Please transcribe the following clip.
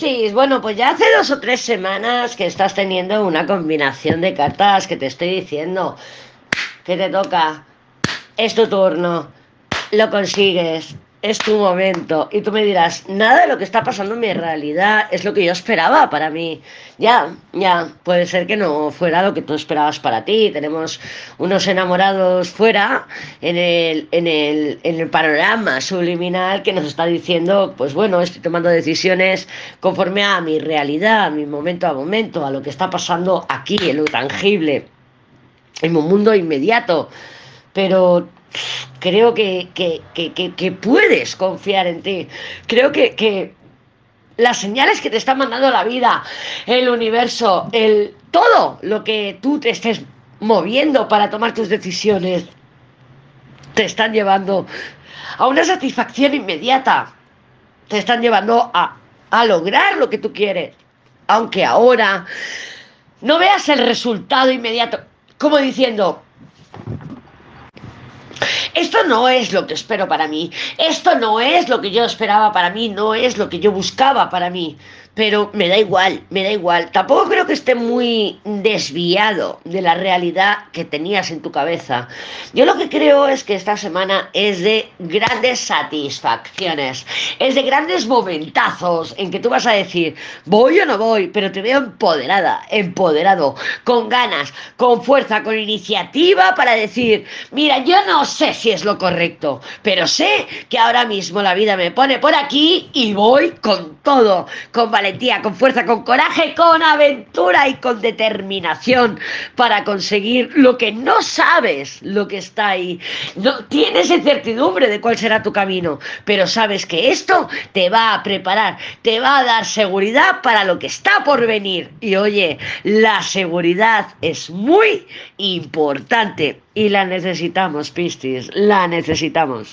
Piscis, bueno, pues ya hace dos o tres semanas que estás teniendo una combinación de cartas que te estoy diciendo que te toca, es tu turno, lo consigues, es tu momento. Y tú me dirás, nada de lo que está pasando en mi realidad es lo que yo esperaba para mí. Ya, ya, puede ser que no fuera lo que tú esperabas para ti. Tenemos unos enamorados fuera en el, en el, en el panorama subliminal que nos está diciendo, pues bueno, estoy tomando decisiones conforme a mi realidad, a mi momento a momento, a lo que está pasando aquí, en lo tangible, en mi mundo inmediato. Pero creo que, que, que, que, puedes confiar en ti. Creo que, las señales que te está mandando la vida, el universo, el todo lo que tú te estés moviendo para tomar tus decisiones, te están llevando a una satisfacción inmediata. Te están llevando a, a lograr lo que tú quieres. Aunque ahora no veas el resultado inmediato. Como diciendo, esto no es lo que espero para mí, esto no es lo que yo esperaba para mí, no es lo que yo buscaba para mí pero me da igual, me da igual. Tampoco creo que esté muy desviado de la realidad que tenías en tu cabeza. Yo lo que creo es que esta semana es de grandes satisfacciones, es de grandes momentazos en que tú vas a decir, voy o no voy, pero te veo empoderada, empoderado, con ganas, con fuerza, con iniciativa para decir, mira, yo no sé si es lo correcto, pero sé que ahora mismo la vida me pone por aquí y voy con todo, con valentía, con fuerza, con coraje, con aventura y con determinación para conseguir lo que no sabes, lo que está ahí. No tienes incertidumbre de cuál será tu camino, pero sabes que esto te va a preparar, te va a dar seguridad para lo que está por venir. Y oye, la seguridad es muy importante y la necesitamos, Pistis, la necesitamos.